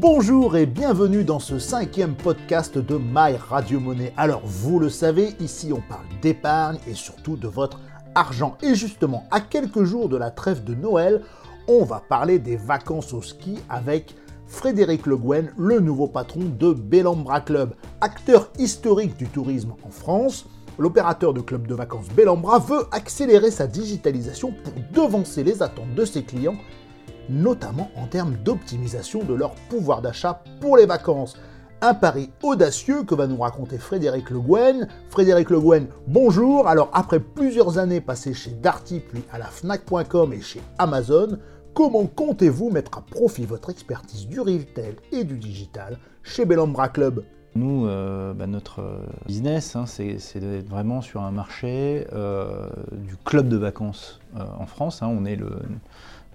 Bonjour et bienvenue dans ce cinquième podcast de My Radio Monnaie. Alors vous le savez, ici on parle d'épargne et surtout de votre argent. Et justement, à quelques jours de la trêve de Noël, on va parler des vacances au ski avec Frédéric Le Guen, le nouveau patron de Bellambra Club, acteur historique du tourisme en France. L'opérateur de club de vacances Bellambra veut accélérer sa digitalisation pour devancer les attentes de ses clients notamment en termes d'optimisation de leur pouvoir d'achat pour les vacances. Un pari audacieux que va nous raconter Frédéric Le Guen. Frédéric Le Guen, bonjour. Alors après plusieurs années passées chez Darty puis à la Fnac.com et chez Amazon, comment comptez-vous mettre à profit votre expertise du retail et du digital chez Bellambra Club? Nous, euh, bah, notre business, hein, c'est d'être vraiment sur un marché euh, du club de vacances euh, en France. Hein. on est le,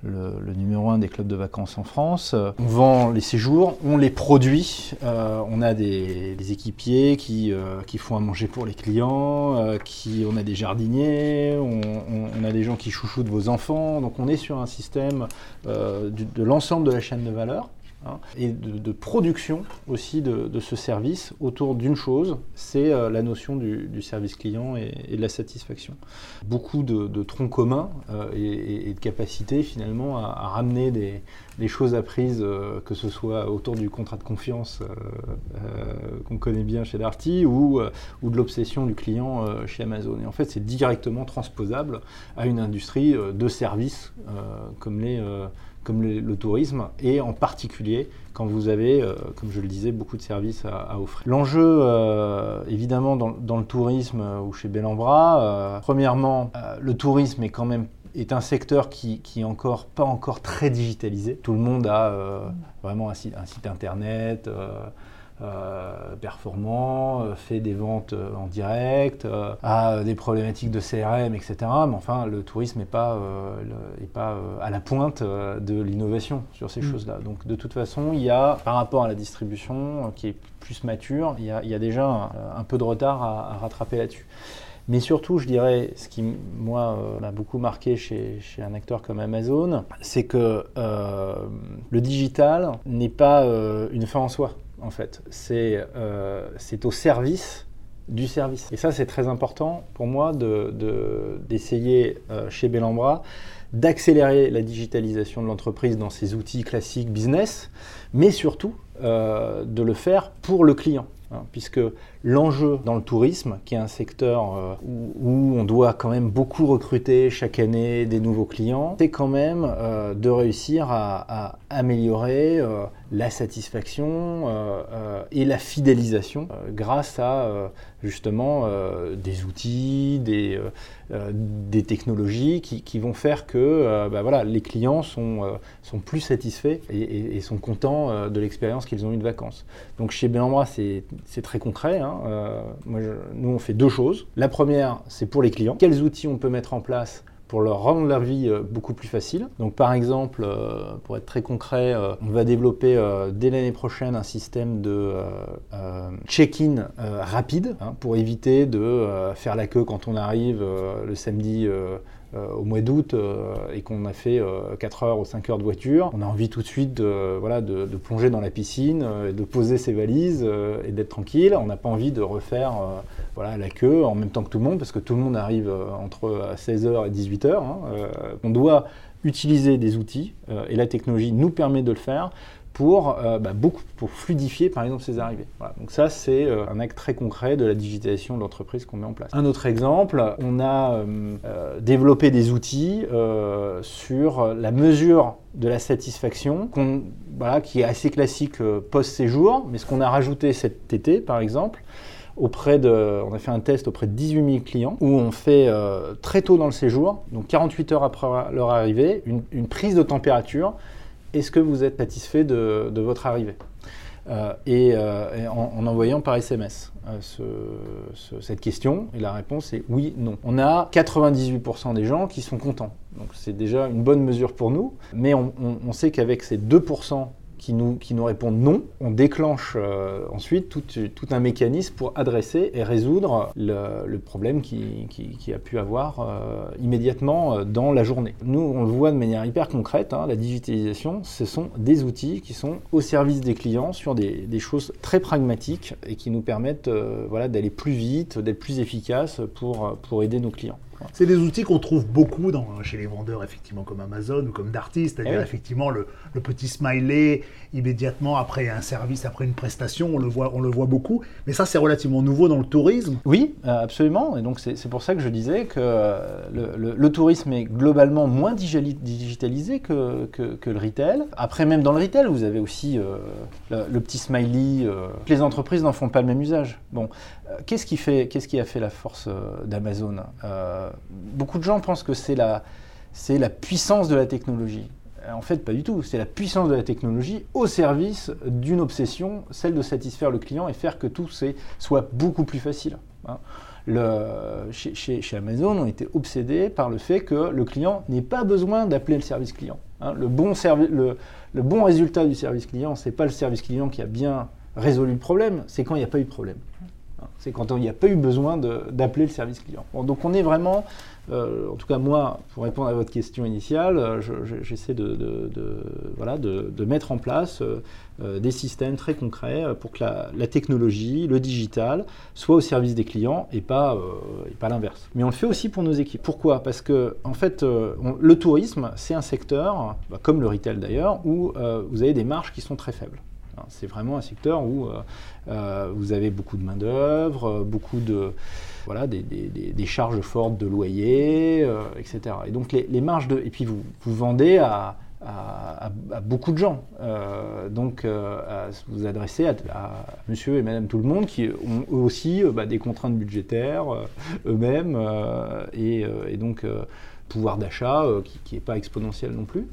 le, numéro un des clubs de vacances en France. On vend les séjours, on les produit, euh, on a des, équipiers qui, euh, qui, font à manger pour les clients, euh, qui, on a des jardiniers, on, a des gens qui chouchoutent vos enfants, donc on est sur un système de l'ensemble de la chaîne de valeur. Hein, et de, production aussi de, ce service autour d'une chose, c'est euh, la notion du, service client et, de la satisfaction. Beaucoup de, troncs communs euh, et, de capacité finalement à, ramener des, choses apprises, euh, que ce soit autour du contrat de confiance qu'on connaît bien chez Darty ou, ou de l'obsession du client chez Amazon. Et en fait, c'est directement transposable à une industrie de services comme les comme le, tourisme, et en particulier quand vous avez, euh, comme je le disais, beaucoup de services à, offrir. L'enjeu, euh, évidemment, dans, le tourisme euh, ou chez Bellambra, premièrement, le tourisme est quand même est un secteur qui, qui est encore pas encore très digitalisé. Tout le monde a vraiment un site, un site internet. Euh, performant, euh, fait des ventes euh, en direct, a des problématiques de CRM, etc. Mais enfin, le tourisme n'est pas, pas à la pointe de l'innovation sur ces mm. choses-là. Donc de toute façon, il y a, par rapport à la distribution qui est plus mature, il y a, déjà un, peu de retard à, rattraper là-dessus. Mais surtout, je dirais, ce qui, moi, m'a beaucoup marqué chez, chez, un acteur comme Amazon, c'est que le digital n'est pas une fin en soi en fait. Euh, c'est au service du service. Et ça, c'est très important pour moi d'essayer de, euh, chez Bellambra d'accélérer la digitalisation de l'entreprise dans ses outils classiques business, mais surtout euh, de le faire pour le client. Hein, puisque l'enjeu dans le tourisme, qui est un secteur euh, où, on doit quand même beaucoup recruter chaque année des nouveaux clients, c'est quand même euh, de réussir à, améliorer euh, la satisfaction et la fidélisation grâce à justement des outils, des, technologies qui, vont faire que bah voilà, les clients sont, sont plus satisfaits et, sont contents de l'expérience qu'ils ont eue de vacances. Donc chez Bellambra, c'est très concret. Hein. Euh, nous, on fait deux choses. La première, c'est pour les clients. Quels outils on peut mettre en place pour leur rendre la vie euh, beaucoup plus facile? Donc par exemple, euh, pour être très concret, on va développer dès l'année prochaine un système de check-in rapide hein, pour éviter de faire la queue quand on arrive le samedi au mois d'août euh, et qu'on a fait 4 euh, heures ou 5 heures de voiture, on a envie tout de suite de, voilà, de, plonger dans la piscine, de poser ses valises et d'être tranquille. On n'a pas envie de refaire voilà, la queue en même temps que tout le monde parce que tout le monde arrive entre 16h et 18h. Hein. on doit utiliser des outils et la technologie nous permet de le faire pour, euh, bah, beaucoup, pour fluidifier par exemple ces arrivées. Donc ça c'est euh, un acte très concret de la digitalisation de l'entreprise qu'on met en place. Un autre exemple, on a euh, développé des outils sur la mesure de la satisfaction qui est assez classique post-séjour, mais ce qu'on a rajouté cet été par exemple, auprès de, on a fait un test auprès de 18 000 clients où on fait très tôt dans le séjour, donc 48 heures après leur arrivée, une prise de température est-ce que vous êtes satisfait de, votre arrivée euh, et, euh, en, envoyant par SMS euh, cette question, et la réponse est oui, non. On a 98% des gens qui sont contents, donc c'est déjà une bonne mesure pour nous, mais on, sait qu'avec ces 2% qui nous, qui nous répondent non, on déclenche euh, ensuite tout, un mécanisme pour adresser et résoudre le, problème qui, a pu avoir euh, immédiatement euh, dans la journée. Nous, on le voit de manière hyper concrète, hein, la digitalisation, ce sont des outils qui sont au service des clients sur des, des choses très pragmatiques et qui nous permettent voilà, d'aller plus vite, d'être plus efficaces pour, pour aider nos clients. C'est des outils qu'on trouve beaucoup dans, chez les vendeurs, effectivement, comme Amazon ou comme Darty, c'est-à-dire eh effectivement le, petit smiley immédiatement après un service, après une prestation, on le voit, on le voit beaucoup. Mais ça, c'est relativement nouveau dans le tourisme. Oui, euh, absolument. Et donc, c'est pour ça que je disais que euh, le, tourisme est globalement moins digitalisé que, que, le retail. Après, même dans le retail, vous avez aussi euh, le, petit smiley. les entreprises n'en font pas le même usage. Bon, qu'est-ce qui, fait, qu'est-ce qui a fait la force d'Amazon beaucoup de gens pensent que c'est la, puissance de la technologie. En fait, pas du tout. C'est la puissance de la technologie au service d'une obsession, celle de satisfaire le client et faire que tout soit beaucoup plus facile. Hein. chez, Amazon, on était obsédé par le fait que le client n'ait pas besoin d'appeler le service client. Hein. Le, bon le, bon résultat du service client, ce n'est pas le service client qui a bien résolu le problème, c'est quand il n'y a pas eu de problème. C'est quand il n'y a pas eu besoin d'appeler le service client. donc on est vraiment, euh, en tout cas moi, pour répondre à votre question initiale, euh, j'essaie de, mettre en place euh, des systèmes très concrets pour que la, technologie, le digital, soit au service des clients et pas, pas l'inverse. Mais on le fait aussi pour nos équipes. Pourquoi? Parce que en fait, le tourisme, c'est un secteur, bah, comme le retail d'ailleurs, où vous avez des marges qui sont très faibles. C'est vraiment un secteur où euh, euh, vous avez beaucoup de main-d'œuvre, euh, beaucoup de. Voilà, des, charges fortes de loyer, etc. Et donc les, marges de. Et puis vous, vous vendez à, beaucoup de gens. donc, vous adressez à, monsieur et madame tout le monde qui ont eux aussi bah, des contraintes budgétaires eux-mêmes et, donc pouvoir d'achat qui n'est pas exponentiel non plus.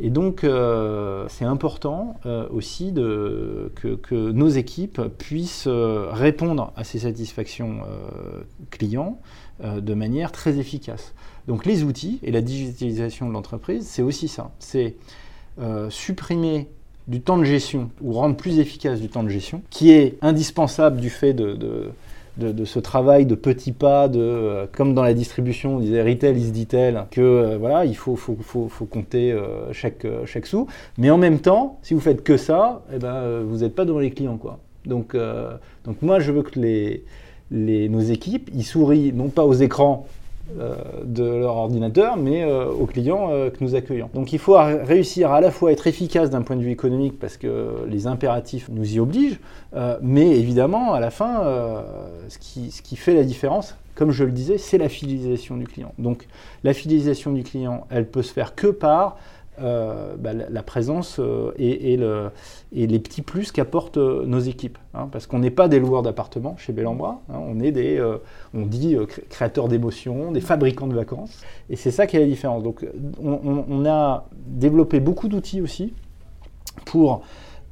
Et donc, euh, c'est important euh, aussi que, nos équipes puissent euh, répondre à ces satisfactions clients de manière très efficace. Donc, les outils et la digitalisation de l'entreprise, c'est aussi ça. C'est supprimer du temps de gestion ou rendre plus efficace du temps de gestion, qui est indispensable du fait de de, ce travail de petits pas, de, euh, comme dans la distribution, on disait retail is detail, que euh, voilà, il faut, faut, faut, faut compter euh, chaque, chaque sou. Mais en même temps, si vous faites que ça, eh ben, vous n'êtes pas devant les clients. Quoi. Donc, donc moi, je veux que les, les, nos équipes, ils sourient non pas aux écrans de leur ordinateur, mais euh, aux clients euh, que nous accueillons. Donc il faut réussir à la fois à être efficace d'un point de vue économique parce que les impératifs nous y obligent, mais évidemment à la fin, ce qui, ce, qui, fait la différence, comme je le disais, c'est la fidélisation du client. Donc la fidélisation du client, elle peut se faire que par euh, bah, la, présence euh, et, le, et, les petits plus qu'apportent euh, nos équipes. Hein, parce qu'on n'est pas des loueurs d'appartements chez Bellambra, hein, on est des, on dit, créateurs d'émotions, des fabricants de vacances. Et c'est ça qui est la différence. Donc on, a développé beaucoup d'outils aussi pour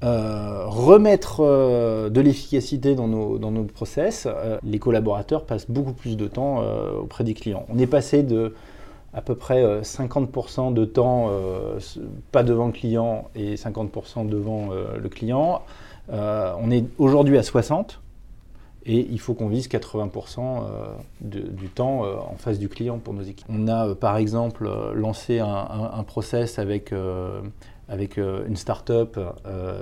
remettre de l'efficacité dans nos, dans nos process. les collaborateurs passent beaucoup plus de temps auprès des clients. On est passé de à peu près 50% euh, de temps euh, pas devant le client et 50% devant euh, le client. on est aujourd'hui à 60 et il faut qu'on vise 80% du temps en face du client pour nos équipes. On a par exemple lancé un, process avec, avec une start-up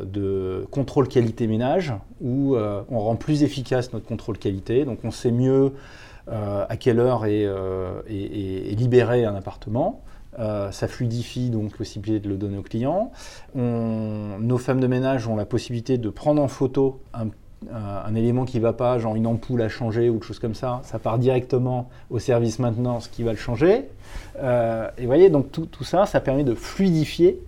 de contrôle qualité ménage où on rend plus efficace notre contrôle qualité. Donc on sait mieux à quelle heure est, euh, libéré un appartement. Euh, ça fluidifie donc possibilité de le donner au client. nos femmes de ménage ont la possibilité de prendre en photo un, élément qui ne va pas, genre une ampoule à changer ou quelque chose comme ça. Ça part directement au service maintenance qui va le changer. et vous voyez, donc tout, ça, ça permet de fluidifier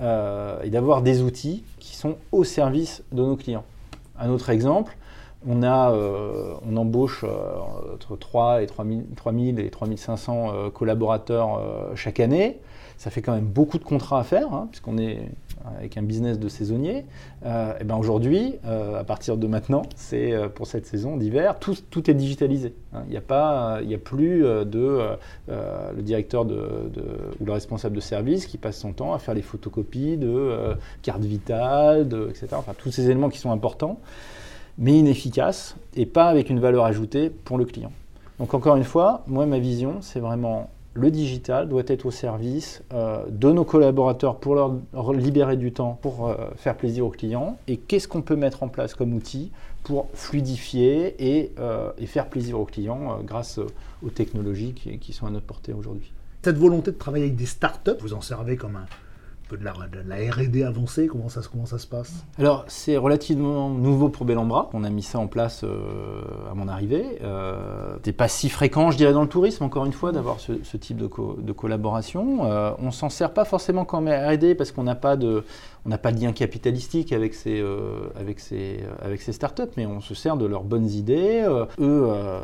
et d'avoir des outils qui sont au service de nos clients. Un autre exemple, on, a, euh, on embauche euh, entre 3 et 3 000, et 3500 euh, collaborateurs chaque année. ça fait quand même beaucoup de contrats à faire, hein, puisqu'on est avec un business de saisonnier. et ben aujourd'hui, à partir de maintenant, c'est pour cette saison d'hiver, tout, est digitalisé. Hein. Il n'y a, pas, a plus de le directeur de, ou le responsable de service qui passe son temps à faire les photocopies de cartes vitales, etc. Enfin, tous ces éléments qui sont importants mais inefficace et pas avec une valeur ajoutée pour le client. Donc encore une fois, moi ma vision, c'est vraiment le digital doit être au service euh, de nos collaborateurs pour leur libérer du temps pour euh, faire plaisir aux clients et qu'est-ce qu'on peut mettre en place comme outil pour fluidifier et, euh, faire plaisir aux clients grâce aux technologies qui, qui, sont à notre portée aujourd'hui? Cette volonté de travailler avec des startups, vous en servez comme un, peu de la, RD avancée comment ça, se passe Alors, c'est relativement nouveau pour Bellambra. On a mis ça en place euh, à mon arrivée. Euh, c'est pas si fréquent, je dirais, dans le tourisme, encore une fois, d'avoir ce, type de, collaboration. Euh, on s'en sert pas forcément comme RD parce qu'on n'a pas de on n'a pas de lien capitalistique avec ces, euh, avec, ces, avec ces startups, mais on se sert de leurs bonnes idées. Euh, eux euh,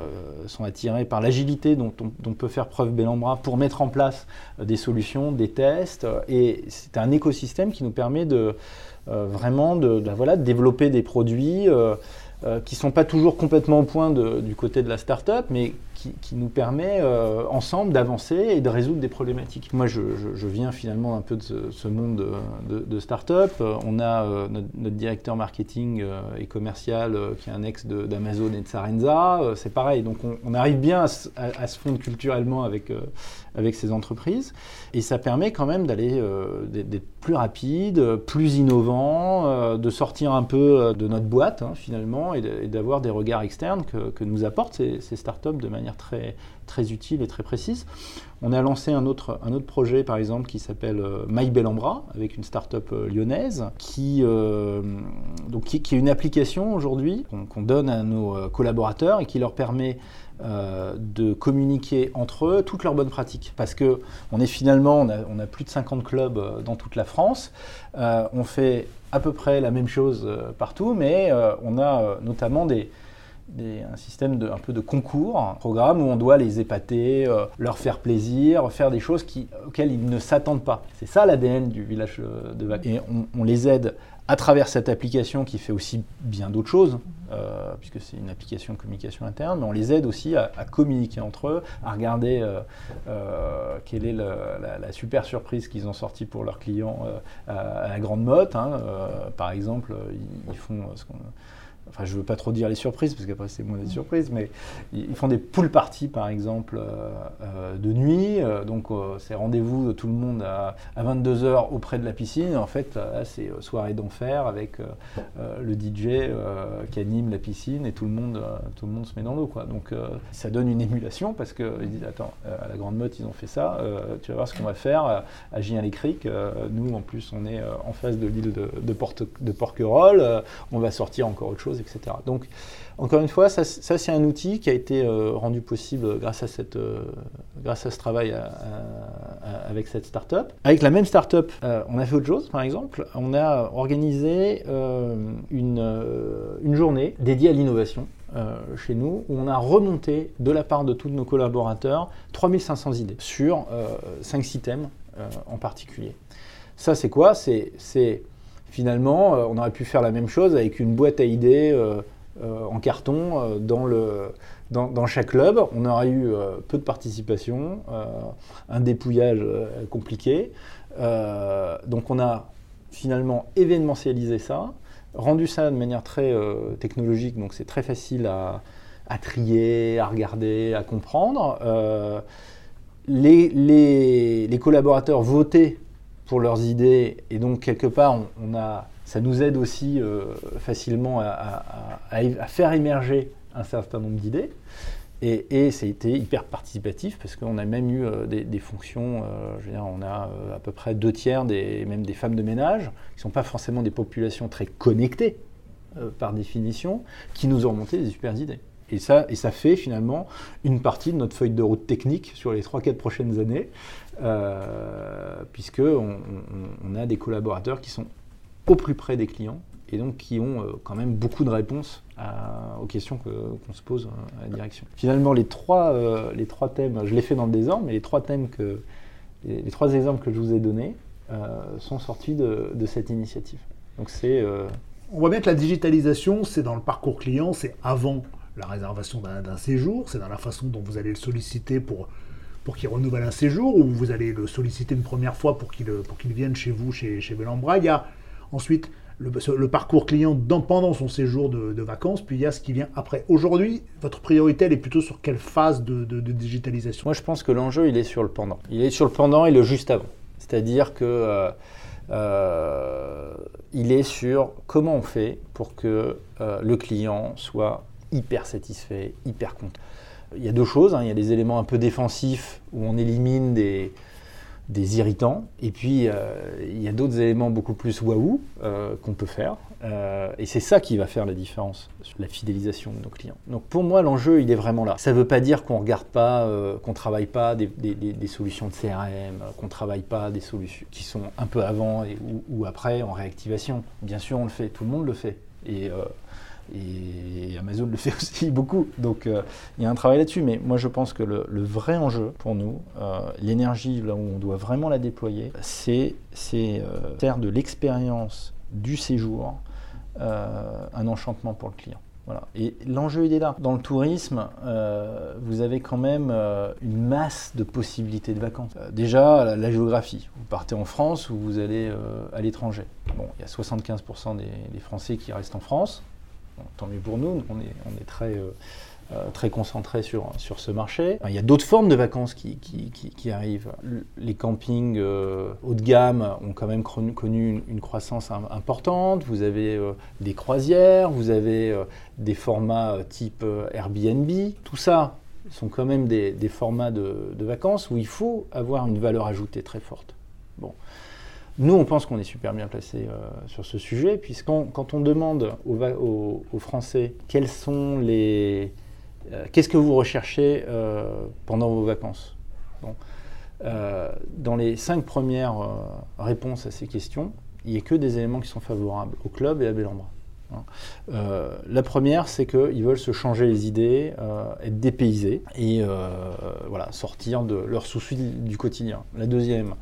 sont attirés par l'agilité dont on, peut faire preuve Bellambra pour mettre en place des solutions, des tests. Et un écosystème qui nous permet de vraiment de, voilà, de développer des produits euh, qui ne sont pas toujours complètement au point du côté de la start-up, mais qui, nous permet euh, ensemble d'avancer et de résoudre des problématiques. Moi, je, viens finalement un peu de ce, monde de, start-up. Euh, on a notre, directeur marketing et commercial qui est un ex d'Amazon et de Sarenza. c'est pareil, donc on, arrive bien à, se fondre culturellement avec, avec ces entreprises. Et ça permet quand même d'aller d'être plus rapide, plus innovant, de sortir un peu de notre boîte hein, finalement et d'avoir des regards externes que, nous apportent ces, ces, startups de manière très, très utile et très précise. On a lancé un autre, un autre projet, par exemple, qui s'appelle euh, My Bellambra, avec une startup euh, lyonnaise, qui, euh, donc, qui, est une application aujourd'hui qu'on donne à nos collaborateurs et qui leur permet de communiquer entre eux toutes leurs bonnes pratiques. Parce que on est finalement, on a, on a plus de 50 clubs dans toute la France. on fait à peu près la même chose partout, mais on a notamment des, un système de, un peu de concours, un programme où on doit les épater, euh, leur faire plaisir, faire des choses auxquelles ils ne s'attendent pas. C'est ça l'ADN du village euh, de vacances. Et on, les aide à travers cette application qui fait aussi bien d'autres choses, euh, puisque c'est une application de communication interne, mais on les aide aussi à, communiquer entre eux, à regarder quelle est la, super surprise qu'ils ont sortie pour leurs clients à, la grande motte. Hein. par exemple, ils, ils font ce qu'on enfin je veux pas trop dire les surprises, parce qu'après c'est moins des surprises, mais ils font des pool parties par exemple euh, euh, de nuit, euh, donc c'est rendez-vous de tout le monde à, 22h auprès de la piscine, en fait là c'est soirée d'enfer avec le DJ qui anime la piscine et tout le monde, tout le monde se met dans l'eau. Donc ça donne une émulation parce qu'ils disent attends, à la Grande Motte ils ont fait ça, tu vas voir ce qu'on va faire à Gien-les-Criques, nous en plus on est en face de l'île de, de, de Porquerolles, on va sortir encore autre chose etc. Donc, encore une fois, ça, c'est un outil qui a été euh, rendu possible grâce à, euh, ce travail avec cette start-up. Avec la même start-up, euh, on a fait autre chose, par exemple. On a organisé une, journée dédiée à l'innovation. chez nous, où on a remonté de la part de tous nos collaborateurs 3500 idées sur 5-6 thèmes en particulier. Ça, c'est quoi? C'est finalement, euh, on aurait pu faire la même chose avec une boîte à idées euh, euh, en carton dans, le, dans, chaque club. On aurait eu peu de participation, un dépouillage compliqué. donc on a finalement événementialisé ça, rendu ça de manière très technologique, donc c'est très facile à, trier, à regarder, à comprendre. Les, les, les, collaborateurs votaient pour leurs idées. Et donc, quelque part, on, a, ça nous aide aussi euh, facilement à, faire émerger un certain nombre d'idées. Et, ça a été hyper participatif parce qu'on a même eu euh, des, fonctions, euh, je veux dire, on a à peu près deux tiers, des, même des femmes de ménage, qui ne sont pas forcément des populations très connectées par définition, qui nous ont remonté des super idées. Et ça, et ça fait finalement une partie de notre feuille de route technique sur les 3-4 prochaines années, euh, puisqu'on on, a des collaborateurs qui sont au plus près des clients et donc qui ont euh, quand même beaucoup de réponses aux questions qu'on se pose à la direction. Finalement, les trois, euh, les trois thèmes, je l'ai fait dans le désordre, mais les trois thèmes que, les, trois exemples que je vous ai donnés sont sortis de, cette initiative. Donc c'est... On voit bien que la digitalisation, c'est dans le parcours client, c'est avant la réservation d'un séjour, c'est dans la façon dont vous allez le solliciter pour, pour qu'il renouvelle un séjour, ou vous allez le solliciter une première fois pour qu'il vienne chez vous, chez, chez Bellambra. Il y a ensuite le, parcours client pendant son séjour de, vacances, puis il y a ce qui vient après. Aujourd'hui, votre priorité, elle est plutôt sur quelle phase de, digitalisation? Moi, je pense que l'enjeu, il est sur le pendant. Il est sur le pendant et le juste avant. C'est-à-dire que euh, euh, il est sur comment on fait pour que euh, le client soit hyper satisfait, hyper content. Il y a deux choses, hein. il y a des éléments un peu défensifs où on élimine des, des irritants. Et puis, euh, il y a d'autres éléments beaucoup plus waouh euh, qu'on peut faire. Euh, et c'est ça qui va faire la différence sur la fidélisation de nos clients. Donc pour moi, l'enjeu, il est vraiment là. Ça ne veut pas dire qu'on regarde pas, qu'on ne travaille pas des, solutions de CRM, qu'on ne travaille pas des solutions qui sont un peu avant ou, après en réactivation. Bien sûr, on le fait, tout le monde le fait. Et et Amazon le fait aussi beaucoup. Donc euh, il y a un travail là-dessus. Mais moi je pense que le, vrai enjeu pour nous, euh, l'énergie là où on doit vraiment la déployer, c'est euh, faire de l'expérience du séjour un enchantement pour le client. Voilà. Et l'enjeu, il est là. Dans le tourisme, vous avez quand même une masse de possibilités de vacances. déjà, la, géographie. Vous partez en France ou vous allez à l'étranger. Bon, il y a 75% des, Français qui restent en France tant mieux pour nous, on est, très, euh, euh, concentré sur, ce marché. Il y a d'autres formes de vacances qui, arrivent. Les campings euh, haut de gamme ont quand même connu une, croissance importante. Vous avez des croisières, vous avez des formats type Airbnb. Tout ça sont quand même des, des formats de, de vacances où il faut avoir une valeur ajoutée très forte. Bon. Nous, on pense qu'on est super bien placé euh, sur ce sujet, puisqu'on quand on demande aux, Français quels sont les, euh, qu'est-ce que vous recherchez euh, pendant vos vacances Dans les cinq premières réponses à ces questions, il n'y a que des éléments qui sont favorables au club et à Bellambra. Hein. la première, c'est qu'ils veulent se changer les idées, être dépaysés et voilà, sortir de leurs soucis du quotidien. La deuxième,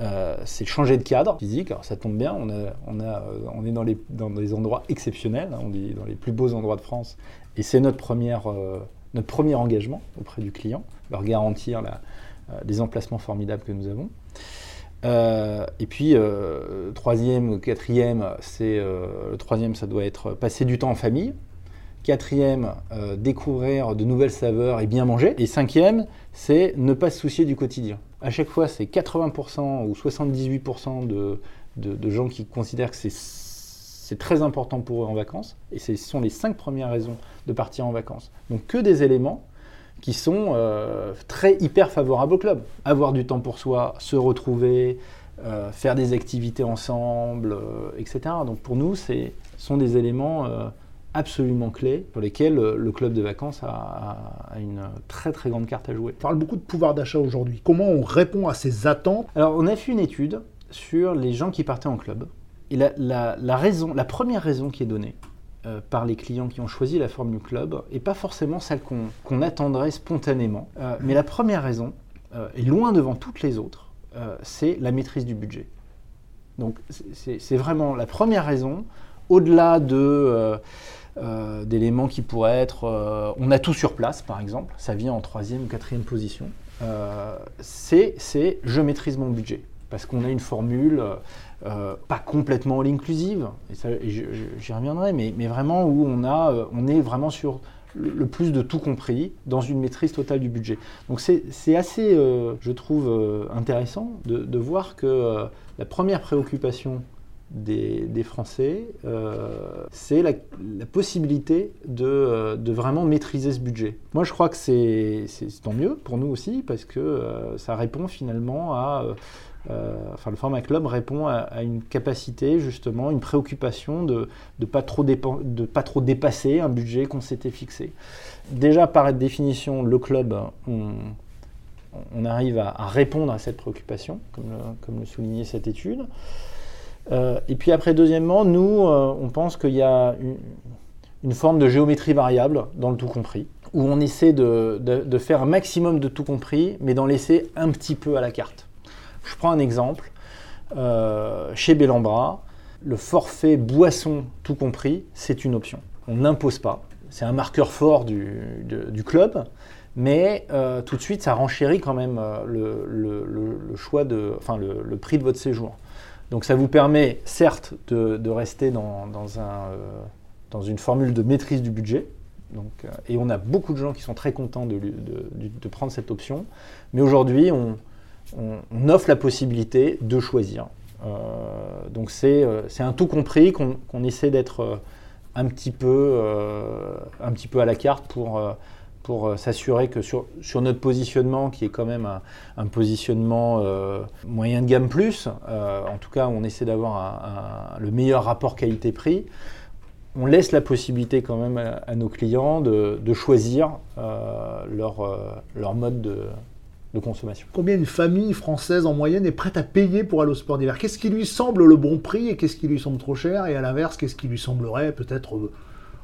euh, c'est changer de cadre physique. Alors ça tombe bien, on, on est dans, les, des endroits exceptionnels, hein. on dans les plus beaux endroits de France, et c'est notre, euh, notre premier engagement auprès du client, leur garantir euh, les emplacements formidables que nous avons. et puis, troisième ou quatrième, c'est le troisième, ça doit être passer du temps en famille. Quatrième, découvrir de nouvelles saveurs et bien manger. Et cinquième, c'est ne pas se soucier du quotidien à chaque fois, c'est 80% ou 78% de, gens qui considèrent que c'est très important pour eux en vacances. Et ce sont les cinq premières raisons de partir en vacances. Donc que des éléments qui sont euh, très hyper favorables au club. Avoir du temps pour soi, se retrouver, euh, faire des activités ensemble, euh, etc. Donc pour nous, ce sont des éléments absolument clés pour lesquels euh, le club de vacances a, une très très grande carte à jouer. On parle beaucoup de pouvoir d'achat aujourd'hui. Comment on répond à ces attentes? Alors on a fait une étude sur les gens qui partaient en club. Et la, raison, la première raison qui est donnée euh, par les clients qui ont choisi la forme du club n'est pas forcément celle qu'on attendrait spontanément. Euh, mais la première raison, et loin devant toutes les autres, c'est la maîtrise du budget. Donc c'est vraiment la première raison, au-delà de euh, d'éléments qui pourraient être euh, on a tout sur place, par exemple, ça vient en troisième ou quatrième position. Euh, c'est je maîtrise mon budget. Parce qu'on a une formule pas complètement all-inclusive, et, j'y reviendrai, mais, mais, vraiment où on, a, on est vraiment sur le plus de tout compris dans une maîtrise totale du budget. Donc c'est assez, je trouve, intéressant de, voir que la première préoccupation des, Français, euh, c'est la, possibilité euh, de, vraiment maîtriser ce budget. Moi, je crois que c'est tant mieux pour nous aussi, parce que euh, ça répond finalement à... enfin, le format club répond à, une capacité, justement, une préoccupation de ne pas, trop pas trop dépasser un budget qu'on s'était fixé. Déjà, par définition, le club, on, arrive à, répondre à cette préoccupation, comme comme le soulignait cette étude. Euh, et puis après, deuxièmement, nous, euh, on pense qu'il y a une, forme de géométrie variable dans le tout compris, où on essaie de, faire un maximum de tout compris, mais d'en laisser un petit peu à la carte. Je prends un exemple. chez Bellambra, le forfait boisson tout compris, c'est une option. On n'impose pas. C'est un marqueur fort du, club, mais euh, tout de suite, ça renchérit quand même euh, choix enfin le, prix de votre séjour. Donc ça vous permet certes de, rester dans, un, euh, dans, une formule de maîtrise du budget, donc, et on a beaucoup de gens qui sont très contents de, prendre cette option, mais aujourd'hui, on, offre la possibilité de choisir. Euh, donc euh, c'est un tout compris qu'on essaie d'être euh, un, un petit peu à la carte pour pour s'assurer que sur, sur, notre positionnement, qui est quand même un, positionnement moyen de gamme plus, en tout cas on essaie d'avoir le meilleur rapport qualité-prix, on laisse la possibilité quand même à, nos clients de, de choisir leur, leur mode de, consommation. Combien une famille française en moyenne est prête à payer pour aller au sport d'hiver? Qu'est-ce qui lui semble le bon prix et qu'est-ce qui lui semble trop cher? Et à l'inverse, qu'est-ce qui lui semblerait peut-être euh,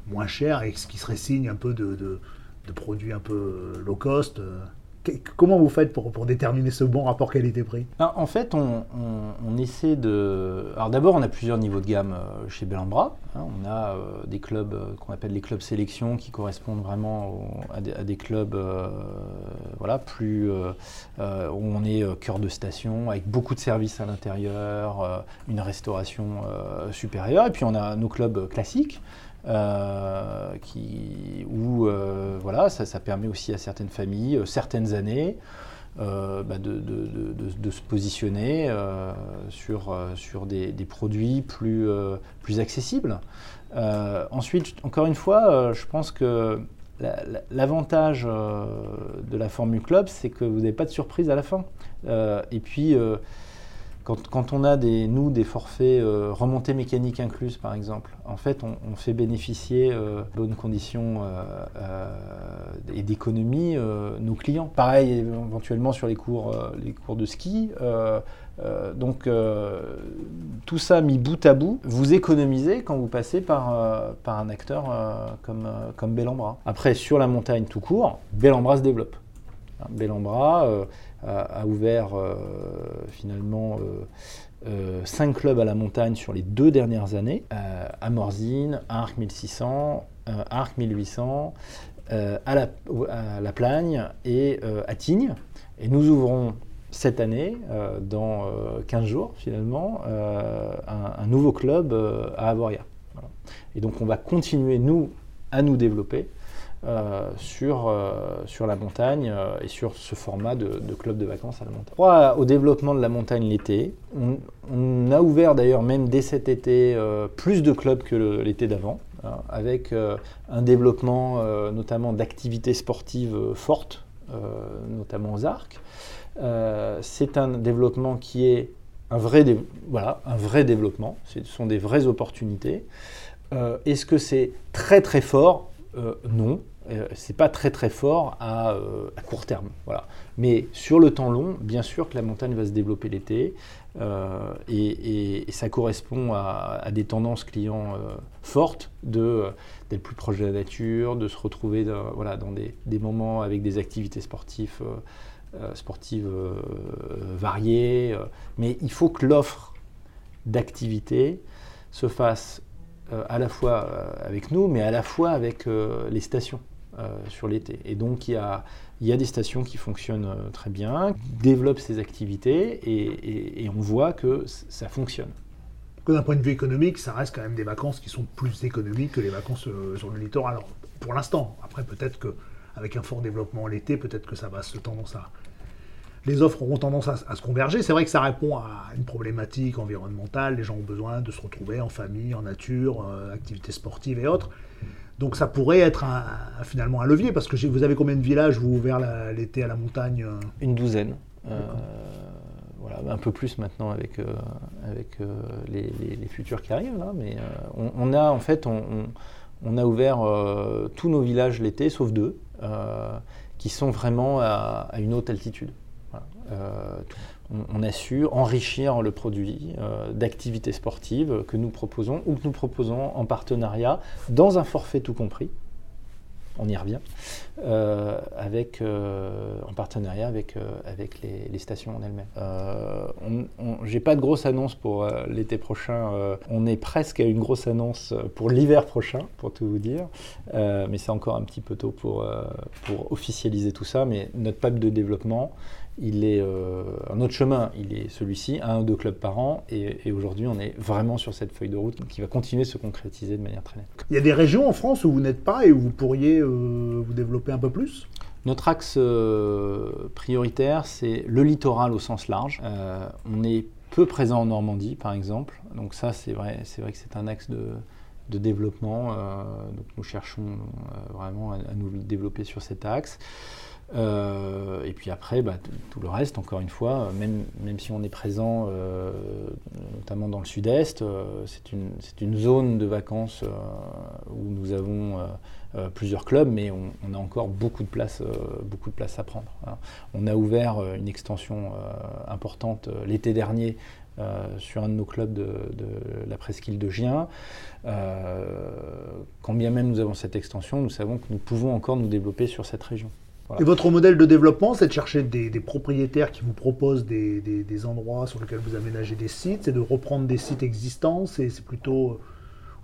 moins cher et ce qui serait signe un peu de, de produits un peu low cost euh Comment vous faites pour, déterminer ce bon rapport qualité-prix? En fait, on, essaie de. Alors d'abord, on a plusieurs niveaux de gamme euh, chez Bellambra. Hein. on a euh, des clubs euh, qu'on appelle les clubs sélection qui correspondent vraiment à, des, clubs voilà, plus. où on est cœur de station, avec beaucoup de services à l'intérieur, une restauration supérieure. Et puis on a nos clubs classiques. Euh, qui, où euh, voilà, ça, permet aussi à certaines familles, euh, certaines années, bah de, se positionner sur, sur des, des, produits plus, plus accessibles. ensuite, encore une fois, je pense que l'avantage de la Formule Club, c'est que vous n'avez pas de surprise à la fin. et puis, quand, on a des, nous des forfaits euh, remontées mécaniques incluses, par exemple, en fait, on, fait bénéficier euh, bonnes conditions euh, et d'économie nos clients. Pareil, éventuellement sur les cours, les cours de ski. donc, tout ça mis bout à bout, vous économisez quand vous passez par, par un acteur comme, comme Bellambra. Après, sur la montagne tout court, Bellambra se développe. Bellambra a, ouvert euh, finalement euh, euh, cinq clubs à la montagne sur les deux dernières années, à Morzine, à Arc 1600, à Arc 1800, à la, Plagne et à Tignes. Et nous ouvrons cette année, dans 15 jours finalement, un, nouveau club à Avoria. Et donc on va continuer, nous, à nous développer euh, sur, euh, sur la montagne euh, et sur ce format de, club de vacances à la montagne. Crois au développement de la montagne l'été. On, a ouvert d'ailleurs même dès cet été plus de clubs que l'été d'avant, avec un développement notamment d'activités sportives fortes, notamment aux arcs. C'est un développement qui est un vrai, voilà, un vrai développement, ce sont des vraies opportunités. Est-ce que c'est très très fort? Non, euh, c'est pas très très fort euh, à, court terme. Voilà. Mais sur le temps long, bien sûr que la montagne va se développer l'été euh, et, ça correspond à, des tendances clients fortes d'être plus proche de la nature, de se retrouver dans, voilà, dans des, des moments avec des activités sportives, sportives variées. mais il faut que l'offre d'activités se fasse à la fois avec nous, mais à la fois avec les stations. Euh, sur l'été. Et donc il y a, des stations qui fonctionnent euh, très bien, développent ces activités et, on voit que ça fonctionne. D'un point de vue économique, ça reste quand même des vacances qui sont plus économiques que les vacances euh, sur le littoral. Alors, pour l'instant, après peut-être qu'avec un fort développement l'été, peut-être que ça va se tendance à... Les offres auront tendance à se converger. C'est vrai que ça répond à une problématique environnementale. Les gens ont besoin de se retrouver en famille, en nature, activités sportives et autres. Donc ça pourrait être finalement un levier, parce que vous avez combien de villages vous ouvert l'été à la montagne euh Une douzaine. Euh, voilà, un peu plus maintenant avec, euh, avec les, futurs qui arrivent, là, mais on, a en fait on, a ouvert tous nos villages l'été, sauf deux, qui sont vraiment à, une haute altitude on, a su enrichir le produit euh, d'activités sportives que nous proposons ou que nous proposons en partenariat dans un forfait tout compris. on y revient, euh, avec, euh, en partenariat avec, avec les, stations en elles-mêmes. J'ai pas de grosse annonce pour l'été prochain. on est presque à une grosse annonce pour l'hiver prochain, pour tout vous dire. mais c'est encore un petit peu tôt pour, pour officialiser tout ça. Mais notre pape de développement, il est euh, un autre chemin, il est celui-ci, un ou deux clubs par an, et, aujourd'hui on est vraiment sur cette feuille de route qui va continuer de se concrétiser de manière très nette. Il y a des régions en France où vous n'êtes pas et où vous pourriez euh, vous développer un peu plus? Notre axe euh, prioritaire, c'est le littoral au sens large. on est peu présent en Normandie, par exemple, donc ça c'est vrai, c'est vrai que c'est un axe de, développement, donc nous cherchons vraiment à, à, nous développer sur cet axe. Euh, et puis après, bah, tout le reste, encore une fois, même, même si on est présent euh, notamment dans le sud-est, euh, c'est une, une, zone de vacances où nous avons plusieurs clubs, mais on, a encore beaucoup de place, beaucoup de à prendre. Hein. On a ouvert une extension importante l'été dernier sur un de nos clubs de la presqu'île de Gien. quand bien même nous avons cette extension, nous savons que nous pouvons encore nous développer sur cette région. Et votre modèle de développement, c'est de chercher des, propriétaires qui vous proposent des, endroits sur lesquels vous aménagez des sites, c'est de reprendre des sites existants, c'est plutôt euh,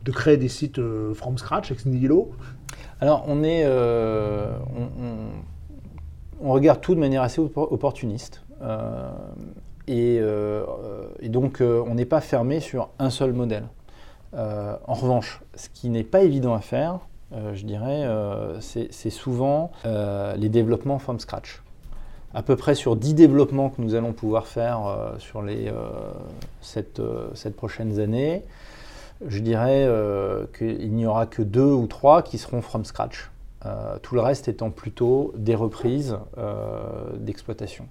de créer des sites euh, from scratch, ex nihilo Alors, on est. Euh, on, regarde tout de manière assez opportuniste. et, donc, on n'est pas fermé sur un seul modèle. en revanche, ce qui n'est pas évident à faire, euh, je dirais, euh, c'est souvent euh, les développements from scratch. À peu près sur 10 développements que nous allons pouvoir faire sur les cette, cette prochaines années, je dirais qu'il n'y aura que deux ou trois qui seront from scratch. tout le reste étant plutôt des reprises d'exploitation,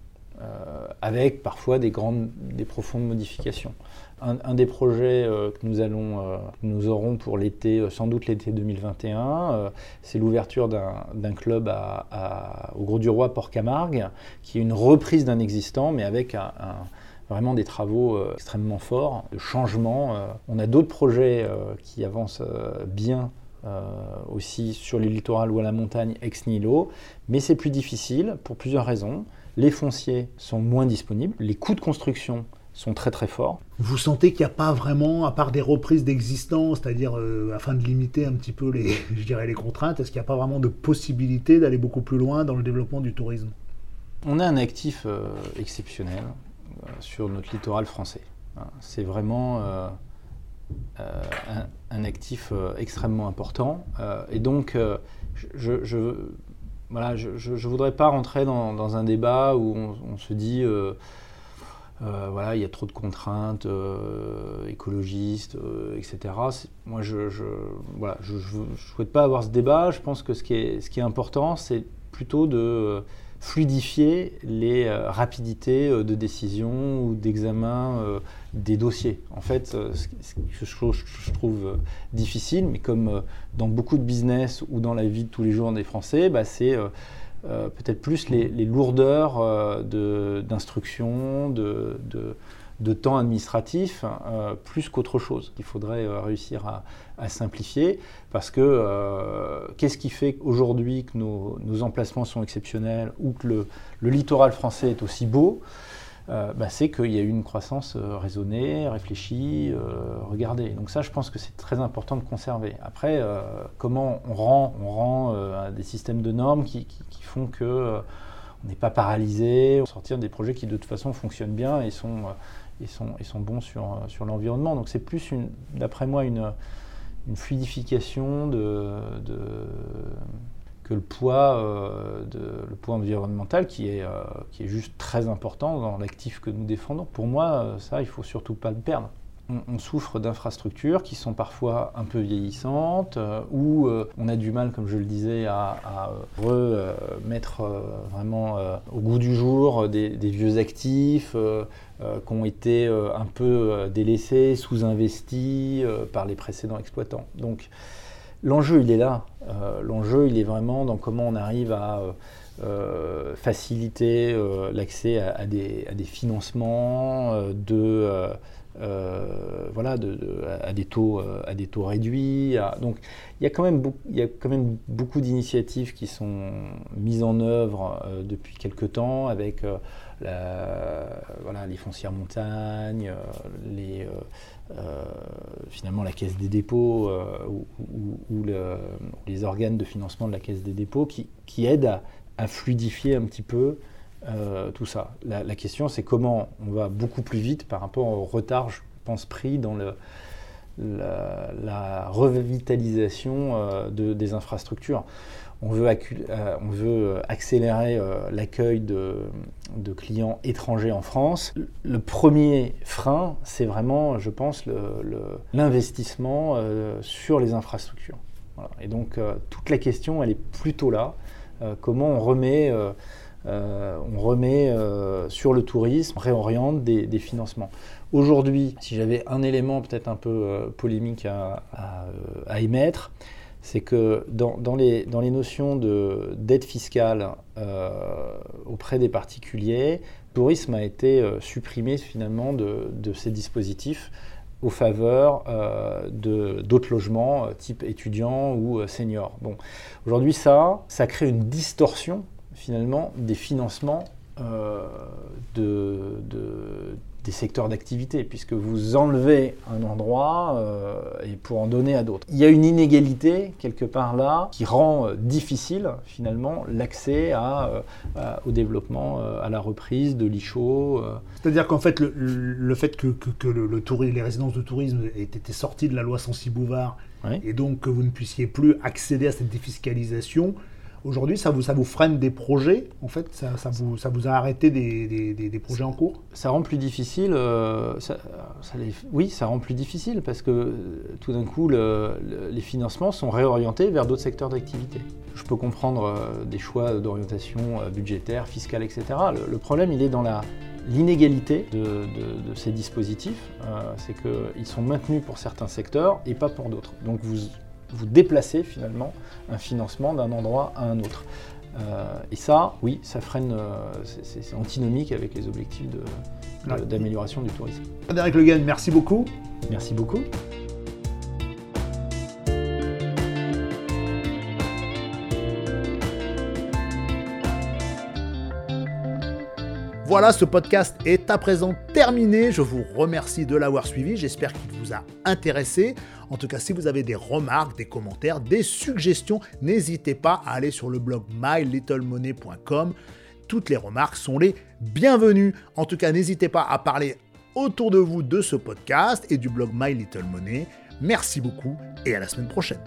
avec parfois des grandes, des profondes modifications. Un, des projets euh, que nous, allons, euh, nous aurons pour l'été, euh, sans doute l'été 2021, c'est l'ouverture d'un club au Gros du Roi Port-Camargue, qui est une reprise d'un existant, mais avec vraiment des travaux extrêmement forts, de changement. on a d'autres projets qui avancent bien aussi sur les littorales ou à la montagne ex nihilo, mais c'est plus difficile pour plusieurs raisons. Les fonciers sont moins disponibles, les coûts de construction sont très très forts. Vous sentez qu'il n'y a pas vraiment, à part des reprises d'existence, c'est-à-dire euh, afin de limiter un petit peu les, je dirais, les contraintes, est-ce qu'il n'y a pas vraiment de possibilité d'aller beaucoup plus loin dans le développement du tourisme? On a un actif euh, exceptionnel euh, sur notre littoral français. Hein. C'est vraiment un, actif extrêmement important. et donc, je, je voilà, je ne voudrais pas rentrer dans, un débat où on se dit euh, voilà, il y a trop de contraintes euh, écologistes, euh, etc. Moi, je ne souhaite pas avoir ce débat. Je pense que ce qui est, ce qui est important, c'est plutôt de fluidifier les rapidités de décision ou d'examen des dossiers. En fait, ce que je, trouve difficile, mais comme dans beaucoup de business ou dans la vie de tous les jours des Français, bah, c'est euh, peut-être plus les, lourdeurs euh, d'instruction, de, temps administratif, euh, plus qu'autre chose. Il faudrait réussir à, simplifier, parce que qu'est-ce qui fait aujourd'hui que nos, emplacements sont exceptionnels ou que le, littoral français est aussi beau euh, bah, c'est qu'il y a eu une croissance euh, raisonnée, réfléchie, euh, regardée. Donc ça, je pense que c'est très important de conserver. Après, comment on rend, on rend des systèmes de normes qui, font que on n'est pas paralysé, sortir des projets qui de toute façon fonctionnent bien et sont, et sont, sont bons sur, sur l'environnement. Donc c'est plus, d'après moi, une, une fluidification de, de que le poids, euh, de, le poids environnemental qui est, euh, qui est juste très important dans l'actif que nous défendons. Pour moi, euh, ça, il faut surtout pas le perdre. On, souffre d'infrastructures qui sont parfois un peu vieillissantes, ou on a du mal, comme je le disais, à, à remettre vraiment au goût du jour des, des vieux actifs qui ont été un peu délaissés, sous-investis par les précédents exploitants. Donc, L'enjeu, il est là. Euh, l'enjeu, il est vraiment dans comment on arrive à, faciliter l'accès à, des, financements, de, voilà, à, des taux, à des taux réduits. donc il y a quand même, il y a quand même beaucoup d'initiatives qui sont mises en œuvre depuis quelque temps avec voilà, les foncières montagnes, les euh, finalement la Caisse des dépôts euh, ou, les organes de financement de la Caisse des dépôts qui, qui aident à, fluidifier un petit peu euh, tout ça. La, question, c'est comment on va beaucoup plus vite par rapport au retard, je pense, pris dans le, la, revitalisation des infrastructures on veut, euh, on veut accélérer euh, l'accueil de, clients étrangers en France. Le premier frein, c'est vraiment, je pense, l'investissement euh, sur les infrastructures. Et donc, toute la question, elle est plutôt là. comment on remet, on remet sur le tourisme, réoriente des, financements. Aujourd'hui, si j'avais un élément peut-être un peu polémique à émettre, c'est que dans, les, notions d'aide fiscale euh, auprès des particuliers, le tourisme a été euh, supprimé finalement de, ces dispositifs au faveur euh, d'autres logements type étudiants ou seniors. Bon, Aujourd'hui, ça, ça crée une distorsion finalement des financements de, des secteurs d'activité, puisque vous enlevez un endroit euh, et pour en donner à d'autres. Il y a une inégalité quelque part là qui rend euh, difficile finalement l'accès à, euh, au développement, à la reprise de l'ICHO. C'est-à-dire qu'en fait, le, fait que, que, le, les résidences de tourisme aient été sorties de la loi Sancy-Bouvard et donc que vous ne puissiez plus accéder à cette défiscalisation, Aujourd'hui, ça vous, ça vous freine des projets En fait, ça, vous, ça vous a arrêté des, des, projets en cours? Ça rend plus difficile. Euh, ça, oui, ça rend plus difficile parce que euh, tout d'un coup, les financements sont réorientés vers d'autres secteurs d'activité. Je peux comprendre euh, des choix d'orientation budgétaire, fiscale, etc. Le, problème, il est dans L'inégalité de, de, ces dispositifs, c'est qu'ils sont maintenus pour certains secteurs et pas pour d'autres. Donc vous, vous déplacez finalement un financement d'un endroit à un autre. Euh, et ça, oui, ça freine, euh, c'est antinomique avec les objectifs d'amélioration du tourisme. Frédéric Le Guen, merci beaucoup. Merci beaucoup. Voilà, ce podcast est à présent terminé. Je vous remercie de l'avoir suivi. J'espère qu'il vous a intéressé. En tout cas, si vous avez des remarques, des commentaires, des suggestions, n'hésitez pas à aller sur le blog mylittlemoney.com. Toutes les remarques sont les bienvenues. En tout cas, n'hésitez pas à parler autour de vous de ce podcast et du blog My Little Money. Merci beaucoup et à la semaine prochaine.